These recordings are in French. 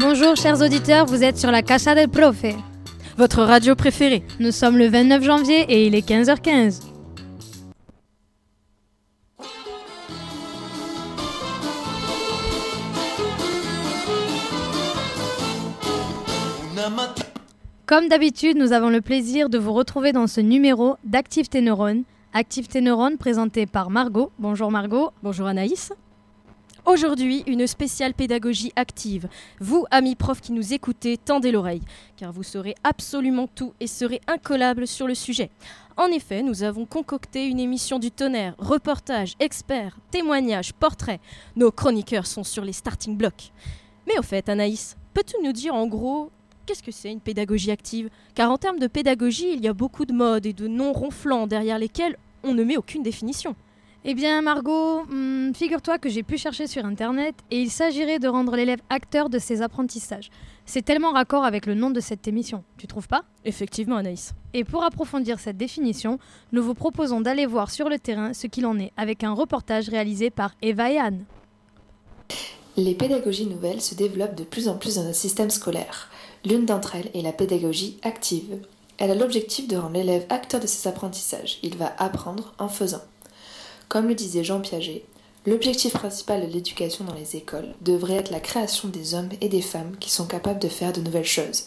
Bonjour chers auditeurs, vous êtes sur la Casa del Profe. Votre radio préférée. Nous sommes le 29 janvier et il est 15h15. Comme d'habitude, nous avons le plaisir de vous retrouver dans ce numéro d'Active tes neurones. Active tes neurones présenté par Margot. Bonjour Margot. Bonjour Anaïs. Aujourd'hui, une spéciale pédagogie active. Vous, amis profs qui nous écoutez, tendez l'oreille, car vous saurez absolument tout et serez incollables sur le sujet. En effet, nous avons concocté une émission du tonnerre, reportages, experts, témoignages, portraits. Nos chroniqueurs sont sur les starting blocks. Mais au fait, Anaïs, peux-tu nous dire en gros qu'est-ce que c'est une pédagogie active? Car en termes de pédagogie, il y a beaucoup de modes et de noms ronflants derrière lesquels on ne met aucune définition. Eh bien Margot, hmm, figure-toi que j'ai pu chercher sur Internet et il s'agirait de rendre l'élève acteur de ses apprentissages. C'est tellement raccord avec le nom de cette émission, tu trouves pas? Effectivement Anaïs. Et pour approfondir cette définition, nous vous proposons d'aller voir sur le terrain ce qu'il en est avec un reportage réalisé par Eva et Anne. Les pédagogies nouvelles se développent de plus en plus dans notre système scolaire. L'une d'entre elles est la pédagogie active. Elle a l'objectif de rendre l'élève acteur de ses apprentissages. Il va apprendre en faisant. Comme le disait Jean Piaget, l'objectif principal de l'éducation dans les écoles devrait être la création des hommes et des femmes qui sont capables de faire de nouvelles choses.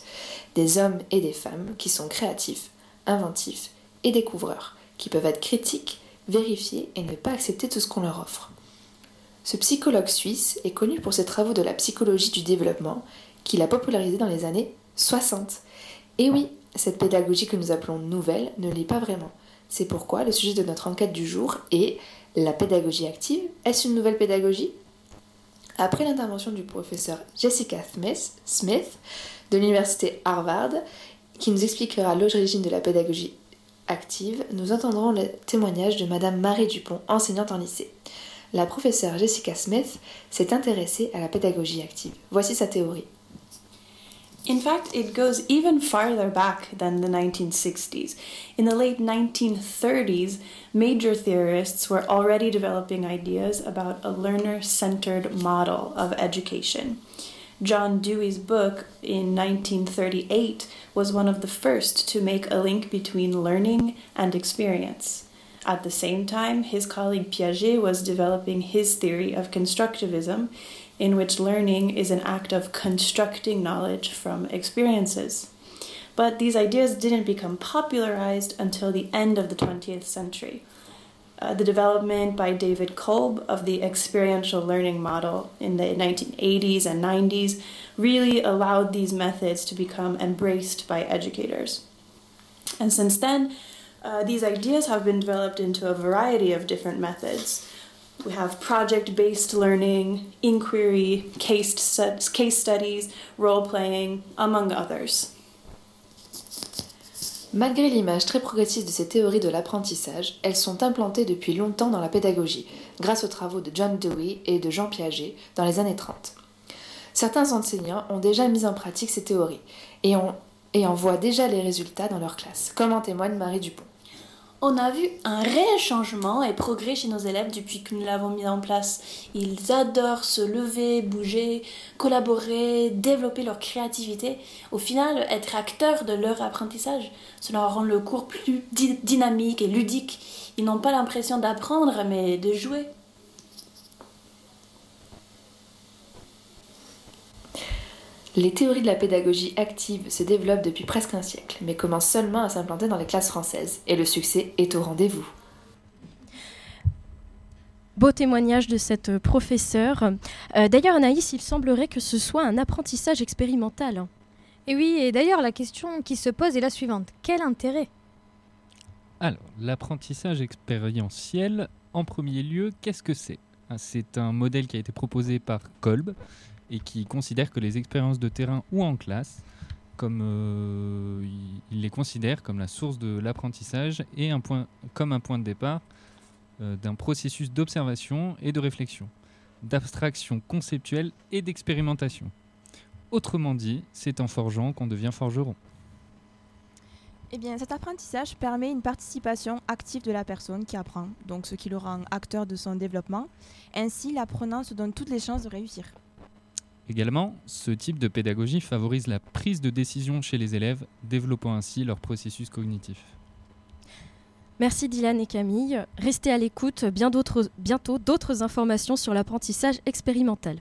Des hommes et des femmes qui sont créatifs, inventifs et découvreurs, qui peuvent être critiques, vérifier et ne pas accepter tout ce qu'on leur offre. Ce psychologue suisse est connu pour ses travaux de la psychologie du développement qu'il a popularisé dans les années 60. Et oui, cette pédagogie que nous appelons nouvelle ne l'est pas vraiment. C'est pourquoi le sujet de notre enquête du jour est la pédagogie active. Est-ce une nouvelle pédagogie? Après l'intervention du professeur Jessica Smith, de l'université Harvard, qui nous expliquera l'origine de la pédagogie active, nous entendrons le témoignage de Madame Marie Dupont, enseignante en lycée. La professeure Jessica Smith s'est intéressée à la pédagogie active. Voici sa théorie. In fact, it goes even farther back than the 1960s. In the late 1930s, major theorists were already developing ideas about a learner centered model of education. John Dewey's book in 1938 was one of the first to make a link between learning and experience. At the same time, his colleague Piaget was developing his theory of constructivism, in which learning is an act of constructing knowledge from experiences. But these ideas didn't become popularized until the end of the 20th century. Uh, the development by David Kolb of the experiential learning model in the 1980s and 90s really allowed these methods to become embraced by educators. And since then, uh, these ideas have been developed into a variety of different methods. We have project based learning, inquiry, case, case studies, role playing, among others. Malgré l'image très progressiste de ces théories de l'apprentissage, elles sont implantées depuis longtemps dans la pédagogie, grâce aux travaux de John Dewey et de Jean Piaget dans les années 30. Certains enseignants ont déjà mis en pratique ces théories et, ont, et en voient déjà les résultats dans leur classe, comme en témoigne Marie Dupont. On a vu un réel changement et progrès chez nos élèves depuis que nous l'avons mis en place. Ils adorent se lever, bouger, collaborer, développer leur créativité. Au final, être acteurs de leur apprentissage, cela rend le cours plus dynamique et ludique. Ils n'ont pas l'impression d'apprendre, mais de jouer. Les théories de la pédagogie active se développent depuis presque un siècle, mais commencent seulement à s'implanter dans les classes françaises, et le succès est au rendez-vous. Beau témoignage de cette professeure. Euh, d'ailleurs, Anaïs, il semblerait que ce soit un apprentissage expérimental. Et oui, et d'ailleurs, la question qui se pose est la suivante. Quel intérêt? Alors, l'apprentissage expérientiel, en premier lieu, qu'est-ce que c'est? C'est un modèle qui a été proposé par Kolb, et qui considère que les expériences de terrain ou en classe, comme euh, il les considère comme la source de l'apprentissage et un point, comme un point de départ euh, d'un processus d'observation et de réflexion, d'abstraction conceptuelle et d'expérimentation. Autrement dit, c'est en forgeant qu'on devient forgeron. Eh bien, cet apprentissage permet une participation active de la personne qui apprend, donc ce qui le rend acteur de son développement. Ainsi, l'apprenant se donne toutes les chances de réussir. Également, ce type de pédagogie favorise la prise de décision chez les élèves, développant ainsi leur processus cognitif. Merci Dylan et Camille. Restez à l'écoute, bien bientôt d'autres informations sur l'apprentissage expérimental.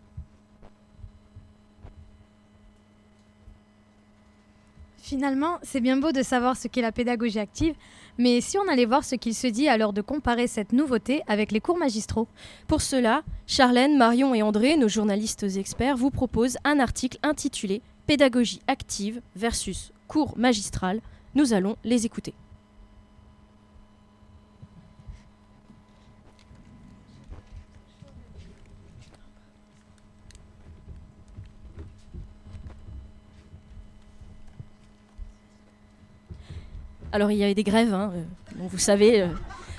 Finalement, c'est bien beau de savoir ce qu'est la pédagogie active, mais si on allait voir ce qu'il se dit alors de comparer cette nouveauté avec les cours magistraux Pour cela, Charlène, Marion et André, nos journalistes experts, vous proposent un article intitulé Pédagogie active versus cours magistral. Nous allons les écouter. Alors il y avait des grèves, hein, euh, vous savez. Euh,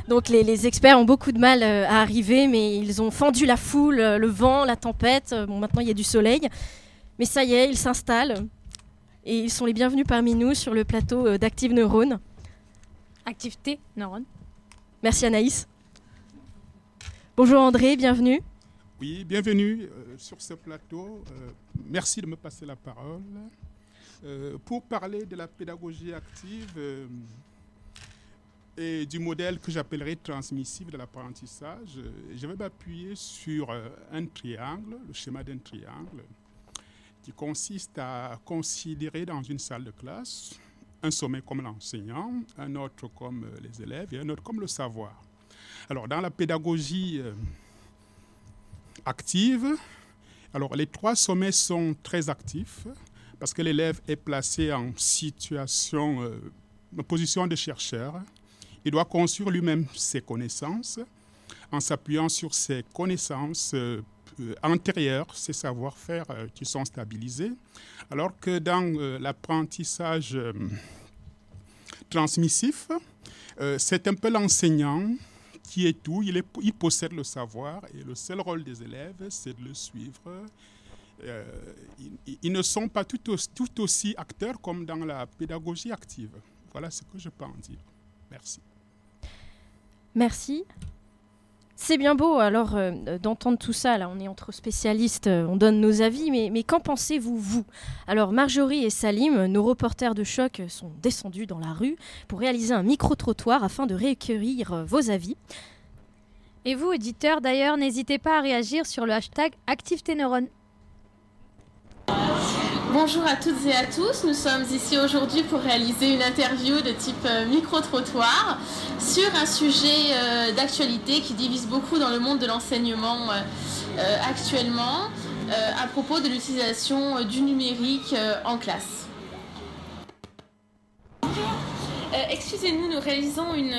donc les, experts ont beaucoup de mal euh, à arriver, mais ils ont fendu la foule, le vent, la tempête. Bon, maintenant il y a du soleil. Mais ça y est, ils s'installent. Et ils sont les bienvenus parmi nous sur le plateau d'Active Neurone. Activité Neurone. Merci Anaïs. Bonjour André, bienvenue. Oui, bienvenue sur ce plateau. merci de me passer la parole. Euh, pour parler de la pédagogie active euh, et du modèle que j'appellerais transmissif de l'apprentissage, euh, je vais m'appuyer sur un triangle, le schéma d'un triangle, qui consiste à considérer dans une salle de classe un sommet comme l'enseignant, un autre comme les élèves et un autre comme le savoir. Alors, dans la pédagogie active, alors les trois sommets sont très actifs parce que l'élève est placé en situation, euh, en position de chercheur. Il doit construire lui-même ses connaissances. En s'appuyant sur ses connaissances euh, antérieures, ses savoir-faire euh, qui sont stabilisés, alors que dans l'apprentissage transmissif, c'est un peu l'enseignant qui est tout, il possède le savoir et le seul rôle des élèves, c'est de le suivre euh, ils, ne sont pas tout aussi, tout aussi, acteurs comme dans la pédagogie active. Voilà ce que je peux en dire. Merci. Merci. C'est bien beau alors euh, d'entendre tout ça. Là, on est entre spécialistes, euh, on donne nos avis, mais, mais qu'en pensez-vous, vous? Alors, Marjorie et Salim, nos reporters de choc, sont descendus dans la rue pour réaliser un micro-trottoir afin de recueillir vos avis. Et vous, auditeurs, d'ailleurs, n'hésitez pas à réagir sur le hashtag ActiveTéneurone. Bonjour à toutes et à tous, nous sommes ici aujourd'hui pour réaliser une interview de type euh, micro-trottoir sur un sujet euh, d'actualité qui divise beaucoup dans le monde de l'enseignement euh, actuellement à propos de l'utilisation du numérique en classe. Excusez-nous, nous réalisons une,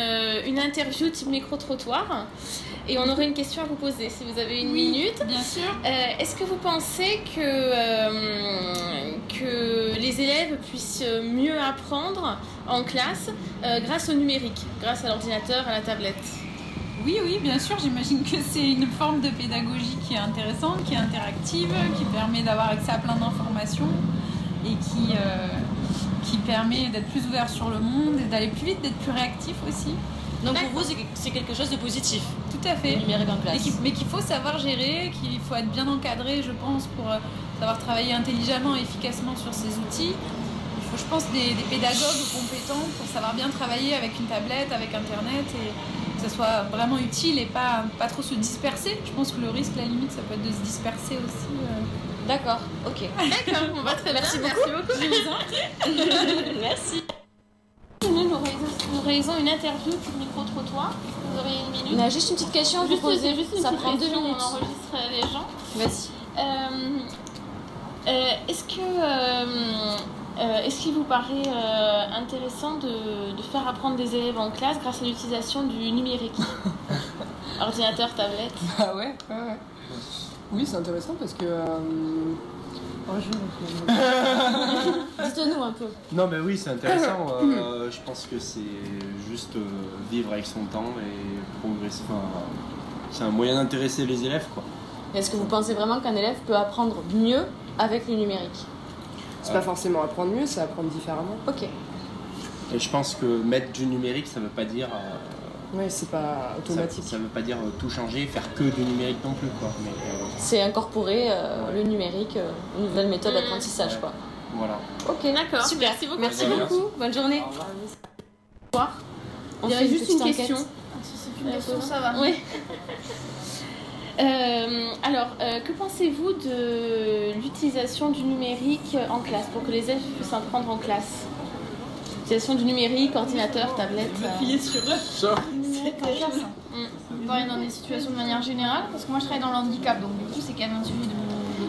une interview type micro-trottoir et on aurait une question à vous poser si vous avez une minute. Bien sûr. Euh, est-ce que vous pensez que, euh, que les élèves puissent mieux apprendre en classe euh, grâce au numérique, grâce à l'ordinateur, à la tablette? Oui, oui, bien sûr, j'imagine que c'est une forme de pédagogie qui est intéressante, qui est interactive, qui permet d'avoir accès à plein d'informations et qui, qui permet d'être plus ouvert sur le monde et d'aller plus vite, d'être plus réactif aussi. Donc pour vous, c'est quelque chose de positif. Tout à fait. numérique en classe. Mais qu'il faut savoir gérer, qu'il faut être bien encadré, je pense, pour euh, savoir travailler intelligemment et efficacement sur ces outils. Il faut, je pense, des, pédagogues compétents pour savoir bien travailler avec une tablette, avec Internet et que ce soit vraiment utile et pas, pas trop se disperser. Je pense que le risque, la limite, ça peut être de se disperser aussi. Euh. D'accord, ok. D'accord, on va très Merci Beaucoup. Merci beaucoup. Merci. Nous, réalisons une interview pour le micro-trottoir. Vous une minute On a juste une petite question à vous poser. Juste Ça prend deux minutes. On enregistre les gens. Vas-y. Euh, euh, est-ce que. Euh, est-ce qu'il vous paraît intéressant de, faire apprendre des élèves en classe grâce à l'utilisation du numérique Ordinateur, tablette Ah ouais, ouais, ouais. Oui, c'est intéressant parce que Dites-nous un peu. Non, mais oui, c'est intéressant. Euh, je pense que c'est juste euh, vivre avec son temps et progresser. c'est un moyen d'intéresser les élèves, quoi. Est-ce que vous pensez vraiment qu'un élève peut apprendre mieux avec le numérique? C'est pas forcément apprendre mieux, c'est apprendre différemment. Ok. Et je pense que mettre du numérique, ça veut pas dire euh, Ouais, c'est pas automatique. Ça, ne veut pas dire euh, tout changer, faire que du numérique non plus, quoi. Mais, euh, C'est incorporer euh, le numérique, euh, une nouvelle méthode Mm. d'apprentissage, quoi. voilà. Ok, D'accord. super. Merci beaucoup. Merci Merci. beaucoup. Bonne journée. Il y avait juste une question. une question, ça va. Oui. Euh, alors, euh, que pensez-vous de l'utilisation du numérique en classe pour que les élèves puissent apprendre en classe? L'utilisation du numérique, ordinateur, tablette. euh, sur le Numérique en classe. Mm. Dans des situations de manière générale Parce que moi je travaille dans le handicap, donc du coup c'est quand même un sujet de.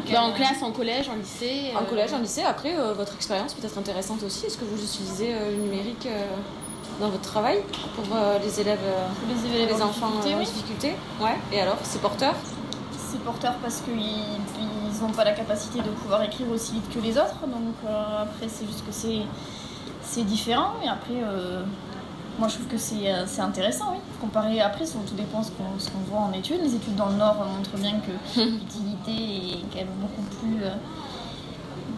de- bah, en classe, en collège, en lycée. En euh, collège, en lycée, après, euh, votre expérience peut être intéressante aussi. Est-ce que vous utilisez euh, le numérique euh, dans votre travail pour euh, les élèves, euh, Pour les élèves les en enfants difficulté, euh, en oui. difficulté? Ouais. Et alors, c'est porteur? C'est porteur parce qu'ils n'ont pas la capacité de pouvoir écrire aussi vite que les autres, donc euh, après c'est juste que c'est c'est différent. Et après, euh, moi je trouve que c'est euh, c'est intéressant, oui. Comparé après, ça, tout dépend ce qu'on ce qu'on voit en études. Les études dans le Nord montrent bien que l'utilité est quand même beaucoup plus. euh,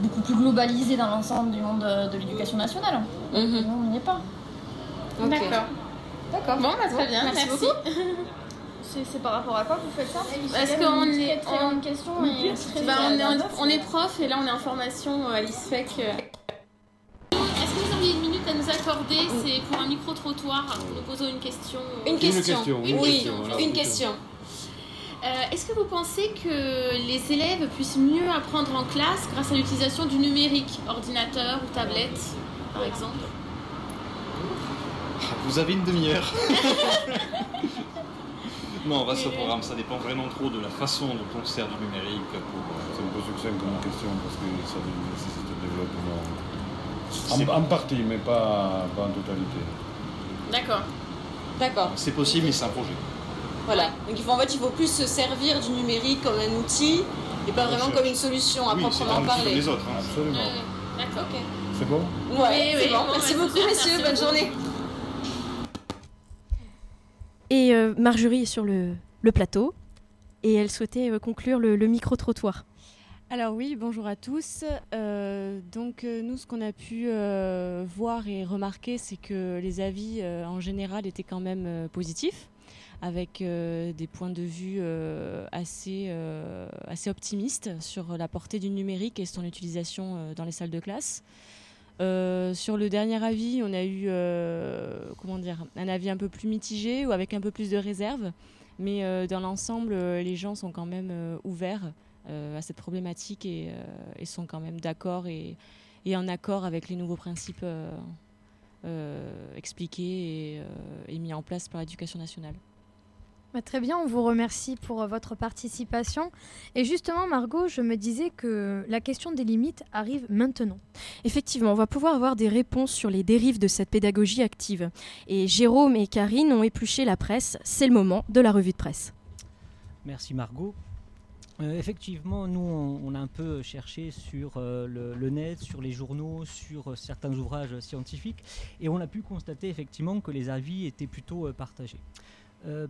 beaucoup plus globalisée dans l'ensemble du monde euh, de l'éducation nationale. Nous, on n'y est pas. D'accord. D'accord. Bon, bah, très bien, Merci merci. beaucoup. C'est c'est par rapport à quoi que vous faites ça? Parce C'est qu'on très, est- très on- grande question et très- Bah, on, est, en- on est prof et là on est en formation à l'ISFEC. Accorder C'est pour un micro-trottoir. Nous posons une question. Une question. une oui, question, une question. Euh, Est-ce que vous pensez que les élèves puissent mieux apprendre en classe grâce à l'utilisation du numérique, ordinateur ou tablette par exemple? Vous avez une demi-heure. non, reste au programme, ça dépend vraiment trop de la façon dont on se sert du numérique pour. euh, C'est un peu succinct comme question parce que ça nécessite un développement. En, en partie, mais pas, pas en totalité. D'accord. D'accord. C'est possible, mais c'est un projet. Voilà. Donc il faut, en fait, il faut plus se servir du numérique comme un outil et pas vraiment comme une solution à Oui, proprement parler. les autres. hein. Absolument. Euh, D'accord. C'est bon? Ouais, Oui, c'est oui, bon. bon, Merci bah, beaucoup, messieurs. merci Bonne beaucoup. journée. Et euh, Marjorie est sur le, le plateau et elle souhaitait euh, conclure le, le micro-trottoir. Alors oui, bonjour à tous. Euh, donc euh, nous, ce qu'on a pu euh, voir et remarquer, c'est que les avis en général étaient quand même positifs, avec des points de vue assez, optimistes sur la portée du numérique et son utilisation dans les salles de classe. Sur le dernier avis, on a eu comment dire, un avis un peu plus mitigé ou avec un peu plus de réserve, mais dans l'ensemble, les gens sont quand même ouverts à cette problématique et, euh, et sont quand même d'accord et, et en accord avec les nouveaux principes euh, euh, expliqués et, euh, et mis en place par l'éducation nationale. Bah, très bien, on vous remercie pour euh, votre participation. Et justement, Margot, je me disais que la question des limites arrive maintenant. Effectivement, on va pouvoir avoir des réponses sur les dérives de cette pédagogie active. Et Jérôme et Karine ont épluché la presse. C'est le moment de la revue de presse. Merci Margot. Euh, effectivement, nous, on, a un peu cherché sur euh, le, net, sur les journaux, sur euh, certains ouvrages scientifiques, et on a pu constater effectivement que les avis étaient plutôt partagés.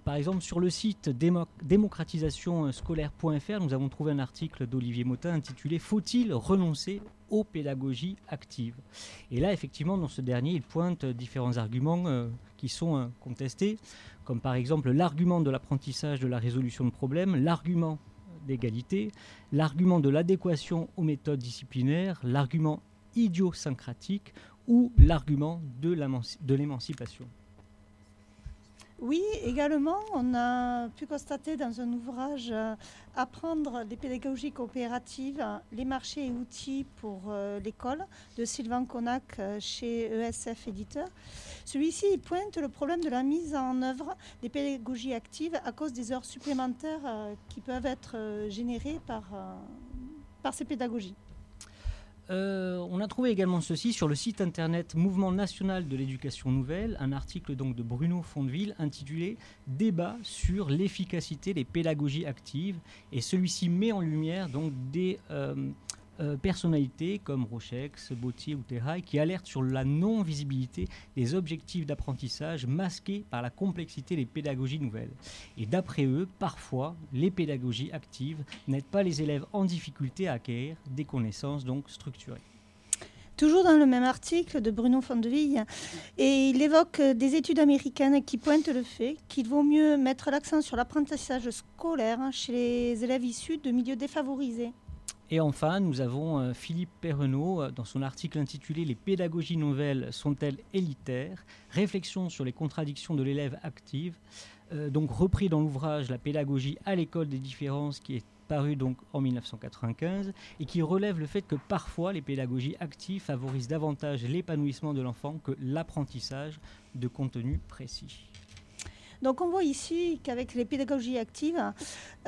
Par exemple, sur le site démo- démocratisationscolaire.fr, nous avons trouvé un article d'Olivier Motin intitulé Faut-il renoncer aux pédagogies actives? Et là, effectivement, dans ce dernier, il pointe différents arguments qui sont contestés, comme par exemple l'argument de l'apprentissage de la résolution de problèmes, l'argument d'égalité, l'argument de l'adéquation aux méthodes disciplinaires, l'argument idiosyncratique ou l'argument de l'émancipation. Oui, également, on a pu constater dans un ouvrage euh, Apprendre les pédagogies coopératives, les marchés et outils pour euh, l'école de Sylvain Connac euh, chez ESF Éditeur. Celui-ci pointe le problème de la mise en œuvre des pédagogies actives à cause des heures supplémentaires qui peuvent être générées par ces pédagogies. Euh, on a trouvé également ceci sur le site internet Mouvement national de l'éducation nouvelle, un article donc de Bruno Fondeville intitulé Débat sur l'efficacité des pédagogies actives et celui-ci met en lumière donc des euh, euh, personnalités comme Rochex, Bautier ou Terrail qui alertent sur la non-visibilité des objectifs d'apprentissage masqués par la complexité des pédagogies nouvelles. Et d'après eux, parfois, les pédagogies actives n'aident pas les élèves en difficulté à acquérir des connaissances donc structurées. toujours dans le même article de Bruno Fondeville, et il évoque des études américaines qui pointent le fait qu'il vaut mieux mettre l'accent sur l'apprentissage scolaire chez les élèves issus de milieux défavorisés. Et enfin, nous avons euh, Philippe Perrenot euh, dans son article intitulé Les pédagogies nouvelles sont-elles élitaires? Réflexion sur les contradictions de l'élève active. Euh, donc repris dans l'ouvrage La pédagogie à l'école des différences qui est paru donc en 1995 et qui relève le fait que parfois les pédagogies actives favorisent davantage l'épanouissement de l'enfant que l'apprentissage de contenu précis. Donc on voit ici qu'avec les pédagogies actives,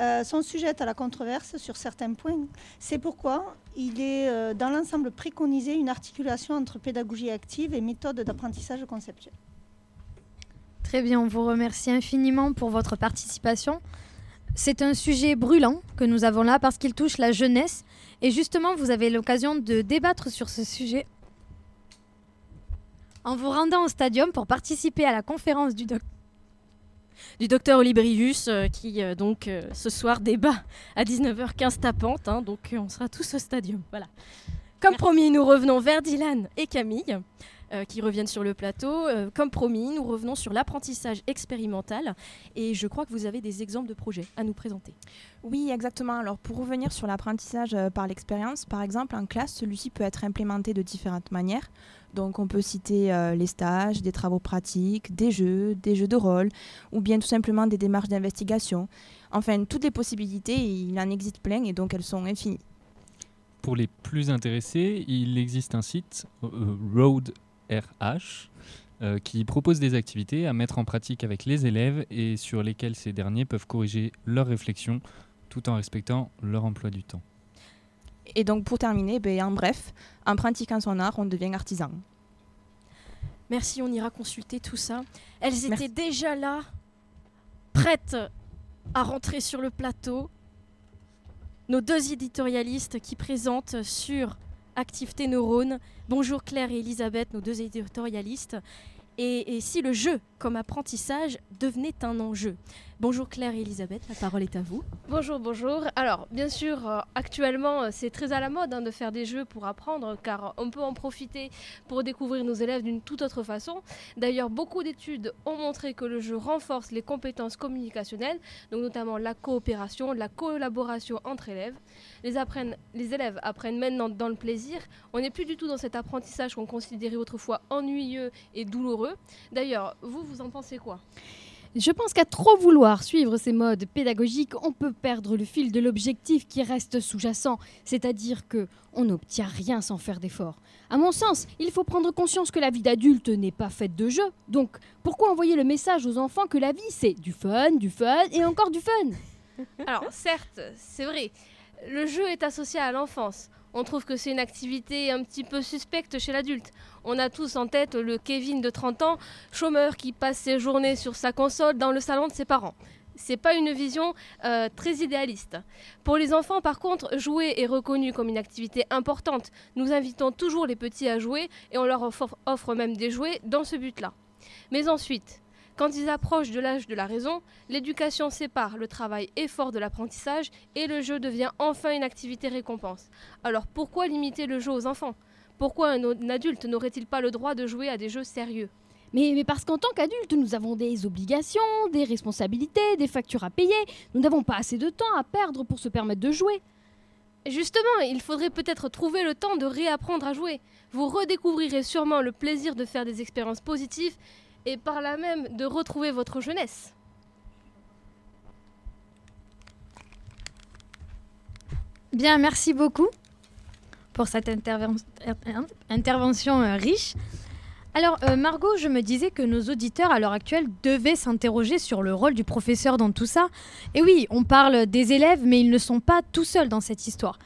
euh, sont sujettes à la controverse sur certains points. C'est pourquoi il est euh, dans l'ensemble préconisé une articulation entre pédagogie active et méthode d'apprentissage conceptuel. Très bien, on vous remercie infiniment pour votre participation. C'est un sujet brûlant que nous avons là parce qu'il touche la jeunesse et justement vous avez l'occasion de débattre sur ce sujet en vous rendant au stadium pour participer à la conférence du docteur du docteur Olibrius euh, qui euh, donc euh, ce soir débat à 19h15 tapante. Hein, donc on sera tous au stadium. Voilà. Comme promis, nous revenons vers Dylan et Camille. qui reviennent sur le plateau. comme promis, nous revenons sur l'apprentissage expérimental et je crois que vous avez des exemples de projets à nous présenter. Oui, exactement. Alors pour revenir sur l'apprentissage par l'expérience, par exemple en classe, celui-ci peut être implémenté de différentes manières. Donc on peut citer euh, les stages, des travaux pratiques, des jeux, des jeux de rôle, ou bien tout simplement des démarches d'investigation. Enfin, toutes les possibilités, il en existe plein et donc elles sont infinies. Pour les plus intéressés, il existe un site, euh, Road RH, euh, qui propose des activités à mettre en pratique avec les élèves et sur lesquelles ces derniers peuvent corriger leurs réflexions tout en respectant leur emploi du temps. Et donc pour terminer, ben, en bref, en pratiquant son art, on devient artisan. Merci, on ira consulter tout ça. Elles étaient déjà là, prêtes à rentrer sur le plateau. Nos deux éditorialistes qui présentent sur Activité Neurone. Bonjour Claire et Elisabeth, nos deux éditorialistes. Et, et si le jeu comme apprentissage devenait un enjeu Bonjour Claire et Elisabeth, la parole est à vous. Bonjour, bonjour. Alors, bien sûr, euh, actuellement, euh, c'est très à la mode hein, de faire des jeux pour apprendre, car on peut en profiter pour découvrir nos élèves d'une toute autre façon. D'ailleurs, beaucoup d'études ont montré que le jeu renforce les compétences communicationnelles, donc notamment la coopération, la collaboration entre élèves. Les, apprennent, les élèves apprennent maintenant dans le plaisir. On n'est plus du tout dans cet apprentissage qu'on considérait autrefois ennuyeux et douloureux. D'ailleurs, vous, vous en pensez quoi je pense qu'à trop vouloir suivre ces modes pédagogiques, on peut perdre le fil de l'objectif qui reste sous-jacent, c'est-à-dire que on n'obtient rien sans faire d'efforts. À mon sens, il faut prendre conscience que la vie d'adulte n'est pas faite de jeux. Donc, pourquoi envoyer le message aux enfants que la vie c'est du fun, du fun et encore du fun? Alors, certes, c'est vrai, le jeu est associé à l'enfance on trouve que c'est une activité un petit peu suspecte chez l'adulte. On a tous en tête le Kevin de 30 ans, chômeur qui passe ses journées sur sa console dans le salon de ses parents. C'est pas une vision euh, très idéaliste. Pour les enfants, par contre, jouer est reconnu comme une activité importante. Nous invitons toujours les petits à jouer et on leur offre même des jouets dans ce but-là. Mais ensuite, quand ils approchent de l'âge de la raison, l'éducation sépare le travail effort de l'apprentissage et le jeu devient enfin une activité récompense. Alors pourquoi limiter le jeu aux enfants? Pourquoi un, adulte n'aurait-il pas le droit de jouer à des jeux sérieux? Mais, mais, parce qu'en tant qu'adulte, nous avons des obligations, des responsabilités, des factures à payer. Nous n'avons pas assez de temps à perdre pour se permettre de jouer. Justement, il faudrait peut-être trouver le temps de réapprendre à jouer. Vous redécouvrirez sûrement le plaisir de faire des expériences positives et par là même de retrouver votre jeunesse. Bien, merci beaucoup pour cette intervention euh, riche. Alors, euh, Margot, je me disais que nos auditeurs à l'heure actuelle devaient s'interroger sur le rôle du professeur dans tout ça. Et oui, on parle des élèves, mais ils ne sont pas tout seuls dans cette histoire.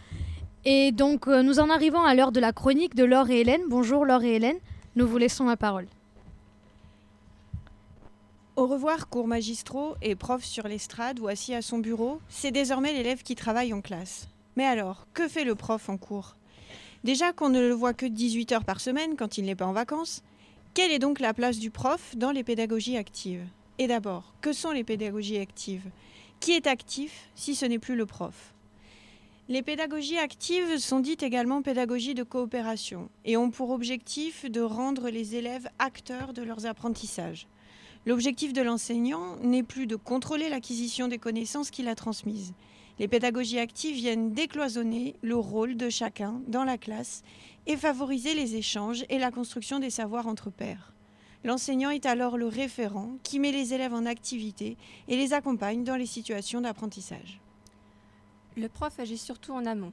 Et donc, euh, nous en arrivons à l'heure de la chronique de Laure et Hélène. Bonjour Laure et Hélène, nous vous laissons la parole. Au revoir, cours magistraux et prof sur l'estrade ou assis à son bureau, c'est désormais l'élève qui travaille en classe. Mais alors, que fait le prof en cours? Déjà qu'on ne le voit que 18 heures par semaine quand il n'est pas en vacances, quelle est donc la place du prof dans les pédagogies actives? Et d'abord, que sont les pédagogies actives? Qui est actif si ce n'est plus le prof? Les pédagogies actives sont dites également pédagogies de coopération et ont pour objectif de rendre les élèves acteurs de leurs apprentissages. L'objectif de l'enseignant n'est plus de contrôler l'acquisition des connaissances qu'il a transmises. Les pédagogies actives viennent décloisonner le rôle de chacun dans la classe et favoriser les échanges et la construction des savoirs entre pairs. L'enseignant est alors le référent qui met les élèves en activité et les accompagne dans les situations d'apprentissage. Le prof agit surtout en amont.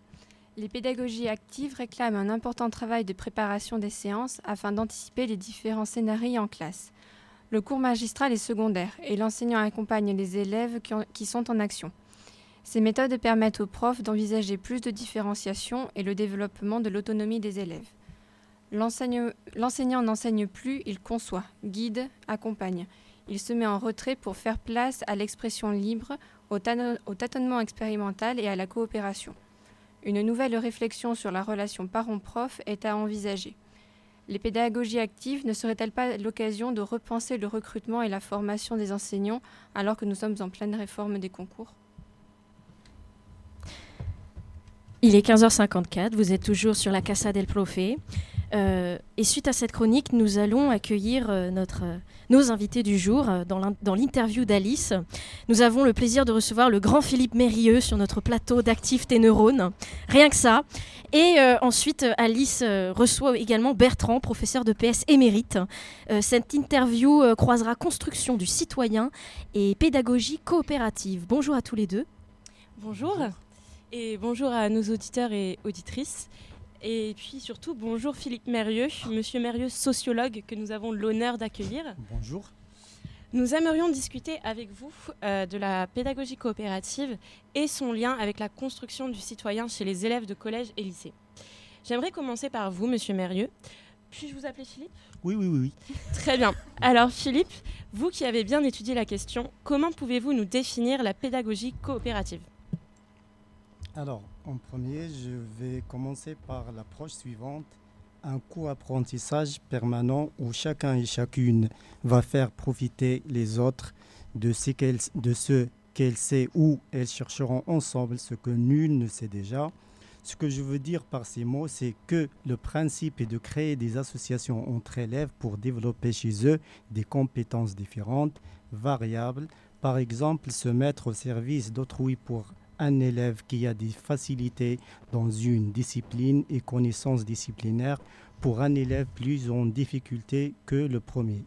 Les pédagogies actives réclament un important travail de préparation des séances afin d'anticiper les différents scénarios en classe. Le cours magistral est secondaire et l'enseignant accompagne les élèves qui, ont- qui sont en action. Ces méthodes permettent aux profs d'envisager plus de différenciation et le développement de l'autonomie des élèves. L'enseignant n'enseigne plus, il conçoit, guide, accompagne. Il se met en retrait pour faire place à l'expression libre, au tâtonnement expérimental et à la coopération. Une nouvelle réflexion sur la relation parent-prof est à envisager. Les pédagogies actives ne seraient-elles pas l'occasion de repenser le recrutement et la formation des enseignants alors que nous sommes en pleine réforme des concours? Il est 15h54, vous êtes toujours sur la Casa del Profe. Euh, et suite à cette chronique, nous allons accueillir euh, euh, nos invités du jour dans l'in- dans l'interview d'Alice. Nous avons le plaisir de recevoir le grand Philippe Mérieux sur notre plateau d'Actifs tes. Rien que ça. Et ensuite, Alice reçoit également Bertrand, professeur de PS émérite. Cette interview croisera construction du citoyen et pédagogie coopérative. Bonjour à tous les deux. Bonjour. Et bonjour à nos auditeurs et auditrices. Et puis surtout, bonjour Philippe Mérieux, monsieur Mérieux, sociologue, que nous avons l'honneur d'accueillir. Bonjour. Nous aimerions discuter avec vous euh, de la pédagogie coopérative et son lien avec la construction du citoyen chez les élèves de collège et lycée. J'aimerais commencer par vous, monsieur Mérieux. Puis-je vous appeler Philippe? Oui, oui, oui, oui. Très bien. Alors Philippe, vous qui avez bien étudié la question, comment pouvez-vous nous définir la pédagogie coopérative? Alors, en premier, je vais commencer par l'approche suivante. Un co-apprentissage permanent où chacun et chacune va faire profiter les autres de ce qu'elles sait ou elles chercheront ensemble ce que nul ne sait déjà. Ce que je veux dire par ces mots, c'est que le principe est de créer des associations entre élèves pour développer chez eux des compétences différentes, variables. Par exemple, se mettre au service d'autrui pour un élève qui a des facilités dans une discipline et connaissances disciplinaires pour un élève plus en difficulté que le premier.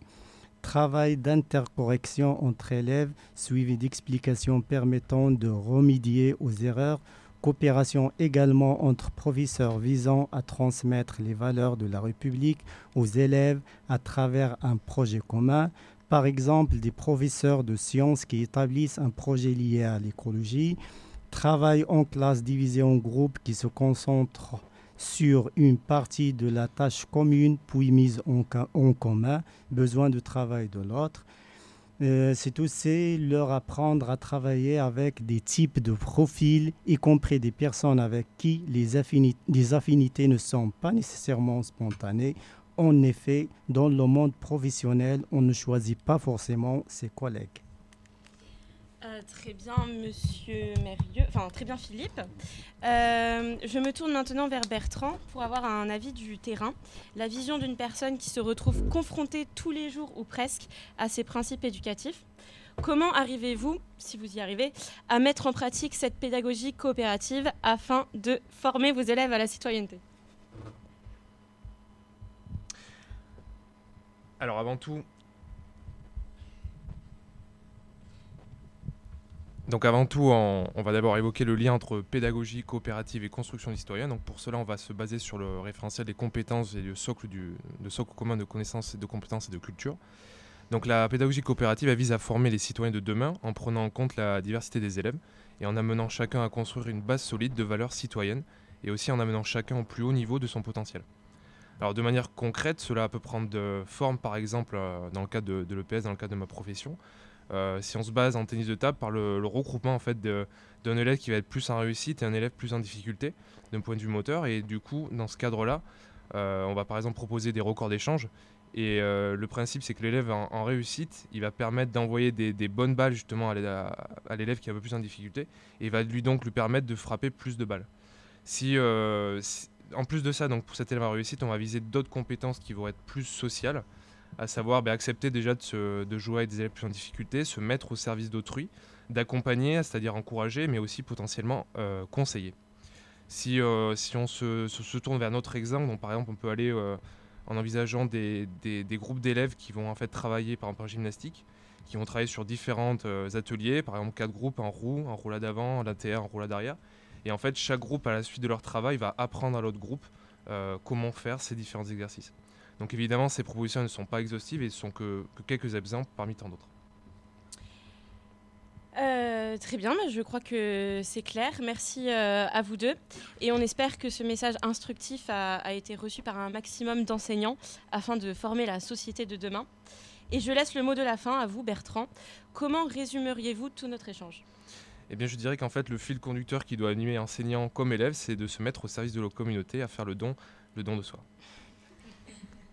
Travail d'intercorrection entre élèves, suivi d'explications permettant de remédier aux erreurs, coopération également entre professeurs visant à transmettre les valeurs de la République aux élèves à travers un projet commun, par exemple des professeurs de sciences qui établissent un projet lié à l'écologie, travail en classe divisé en groupes qui se concentrent sur une partie de la tâche commune puis mise en, en commun, besoin de travail de l'autre. Euh, c'est aussi leur apprendre à travailler avec des types de profils, y compris des personnes avec qui les affinités ne sont pas nécessairement spontanées. En effet, dans le monde professionnel, on ne choisit pas forcément ses collègues. Euh, très bien, monsieur Mérieux, enfin très bien, Philippe. Euh, je me tourne maintenant vers Bertrand pour avoir un avis du terrain, la vision d'une personne qui se retrouve confrontée tous les jours ou presque à ces principes éducatifs. Comment arrivez-vous, si vous y arrivez, à mettre en pratique cette pédagogie coopérative afin de former vos élèves à la citoyenneté? Alors avant tout, donc avant tout, on, va d'abord évoquer le lien entre pédagogie coopérative et construction du citoyen. Donc pour cela, on va se baser sur le référentiel des compétences et le socle du le socle commun de connaissances et de compétences et de culture. Donc la pédagogie coopérative vise à former les citoyens de demain en prenant en compte la diversité des élèves et en amenant chacun à construire une base solide de valeurs citoyennes et aussi en amenant chacun au plus haut niveau de son potentiel. Alors de manière concrète, cela peut prendre forme par exemple euh, dans le cadre de l'EPS, dans le cadre de ma profession. Euh, si on se base en tennis de table par le, le regroupement en fait d'un élève qui va être plus en réussite et un élève plus en difficulté d'un point de vue moteur. Et du coup dans ce cadre-là, euh, on va par exemple proposer des records d'échange. Et euh, le principe, c'est que l'élève en, réussite, il va permettre d'envoyer des, bonnes balles justement à l'élève qui est un peu plus en difficulté, et va lui donc lui permettre de frapper plus de balles. Si, en plus de ça, donc pour cet élève en réussite, on va viser d'autres compétences qui vont être plus sociales, à savoir ben, accepter déjà de, de, jouer avec des élèves plus en difficulté, se mettre au service d'autrui, d'accompagner, c'est-à-dire encourager, mais aussi potentiellement euh, conseiller. Si, si on se, se, tourne vers notre exemple, par exemple on peut aller en envisageant des, groupes d'élèves qui vont en fait travailler par exemple en gymnastique, qui vont travailler sur différents euh, ateliers, par exemple quatre groupes en roue, en roulade avant, en latéral, en roulade arrière. Et en fait, chaque groupe, à la suite de leur travail, va apprendre à l'autre groupe euh, comment faire ces différents exercices. Donc évidemment, ces propositions ne sont pas exhaustives et ne sont que quelques exemples parmi tant d'autres. Euh, très bien, je crois que c'est clair. Merci euh, à vous deux. Et on espère que ce message instructif a, été reçu par un maximum d'enseignants afin de former la société de demain. Et je laisse le mot de la fin à vous, Bertrand. Comment résumeriez-vous tout notre échange? Eh bien, je dirais qu'en fait, le fil conducteur qui doit animer enseignants comme élèves, c'est de se mettre au service de la communauté, à faire le don, le don de soi.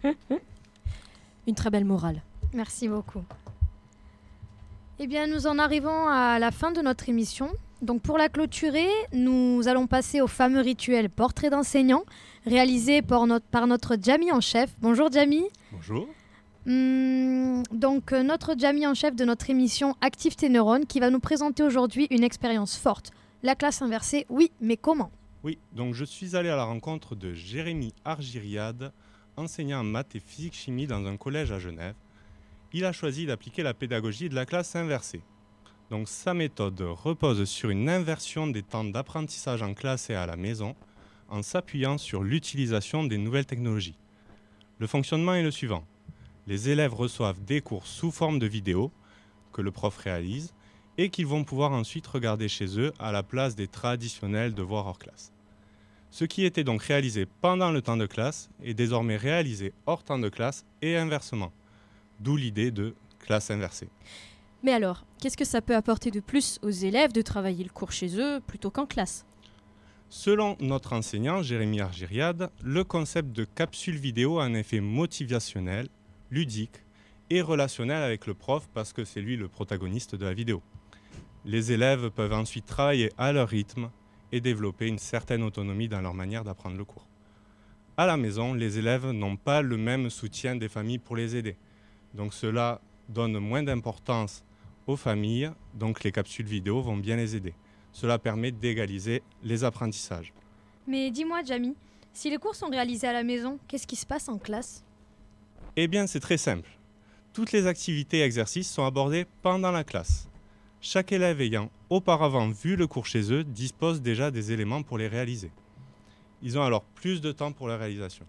Une très belle morale. Merci beaucoup. Eh bien, nous en arrivons à la fin de notre émission. Donc, pour la clôturer, nous allons passer au fameux rituel portrait d'enseignant, réalisé par notre, par notre Jamie en chef. Bonjour Jamie. Bonjour. Hmm, donc, euh, notre Jamie en chef de notre émission Active tes neurones, qui va nous présenter aujourd'hui une expérience forte. La classe inversée, oui, mais comment? Oui, donc je suis allé à la rencontre de Jérémy Argiriade, enseignant en maths et physique-chimie dans un collège à Genève il a choisi d'appliquer la pédagogie de la classe inversée. Donc sa méthode repose sur une inversion des temps d'apprentissage en classe et à la maison en s'appuyant sur l'utilisation des nouvelles technologies. Le fonctionnement est le suivant. Les élèves reçoivent des cours sous forme de vidéos que le prof réalise et qu'ils vont pouvoir ensuite regarder chez eux à la place des traditionnels devoirs hors classe. Ce qui était donc réalisé pendant le temps de classe est désormais réalisé hors temps de classe et inversement. D'où l'idée de classe inversée. Mais alors, qu'est-ce que ça peut apporter de plus aux élèves de travailler le cours chez eux plutôt qu'en classe? Selon notre enseignant Jérémy Argiriade, le concept de capsule vidéo a un effet motivationnel, ludique et relationnel avec le prof parce que c'est lui le protagoniste de la vidéo. Les élèves peuvent ensuite travailler à leur rythme et développer une certaine autonomie dans leur manière d'apprendre le cours. À la maison, les élèves n'ont pas le même soutien des familles pour les aider. Donc cela donne moins d'importance aux familles, donc les capsules vidéo vont bien les aider. Cela permet d'égaliser les apprentissages. Mais dis-moi, Jamie, si les cours sont réalisés à la maison, qu'est-ce qui se passe en classe? Eh bien, c'est très simple. Toutes les activités et exercices sont abordés pendant la classe. Chaque élève ayant auparavant vu le cours chez eux dispose déjà des éléments pour les réaliser. Ils ont alors plus de temps pour la réalisation.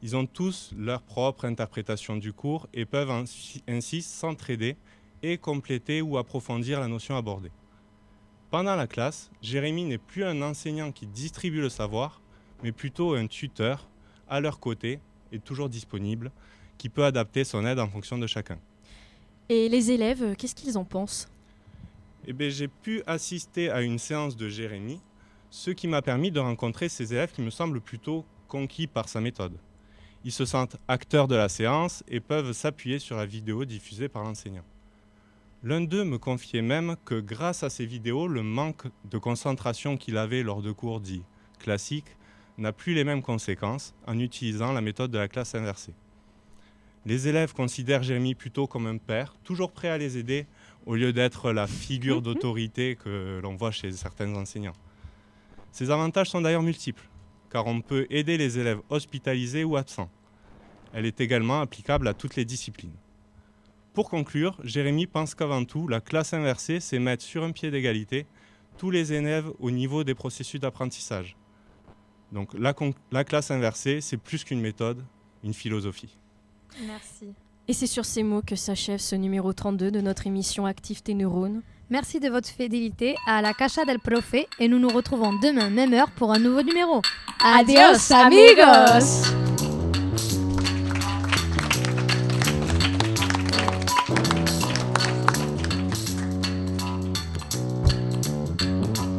Ils ont tous leur propre interprétation du cours et peuvent ainsi s'entraider et compléter ou approfondir la notion abordée. Pendant la classe, Jérémy n'est plus un enseignant qui distribue le savoir, mais plutôt un tuteur à leur côté et toujours disponible, qui peut adapter son aide en fonction de chacun. Et les élèves, qu'est-ce qu'ils en pensent? Eh bien, J'ai pu assister à une séance de Jérémy, ce qui m'a permis de rencontrer ces élèves qui me semblent plutôt conquis par sa méthode. Ils se sentent acteurs de la séance et peuvent s'appuyer sur la vidéo diffusée par l'enseignant. L'un d'eux me confiait même que grâce à ces vidéos, le manque de concentration qu'il avait lors de cours dits classiques n'a plus les mêmes conséquences en utilisant la méthode de la classe inversée. Les élèves considèrent Jérémy plutôt comme un père, toujours prêt à les aider, au lieu d'être la figure d'autorité que l'on voit chez certains enseignants. Ces avantages sont d'ailleurs multiples, car on peut aider les élèves hospitalisés ou absents. Elle est également applicable à toutes les disciplines. Pour conclure, Jérémy pense qu'avant tout, la classe inversée, c'est mettre sur un pied d'égalité tous les élèves au niveau des processus d'apprentissage. Donc la, la classe inversée, c'est plus qu'une méthode, une philosophie. Merci. Et c'est sur ces mots que s'achève ce numéro 32 de notre émission Active tes neurones. Merci de votre fidélité à la Cacha del Profe et nous nous retrouvons demain, même heure, pour un nouveau numéro. Adios, amigos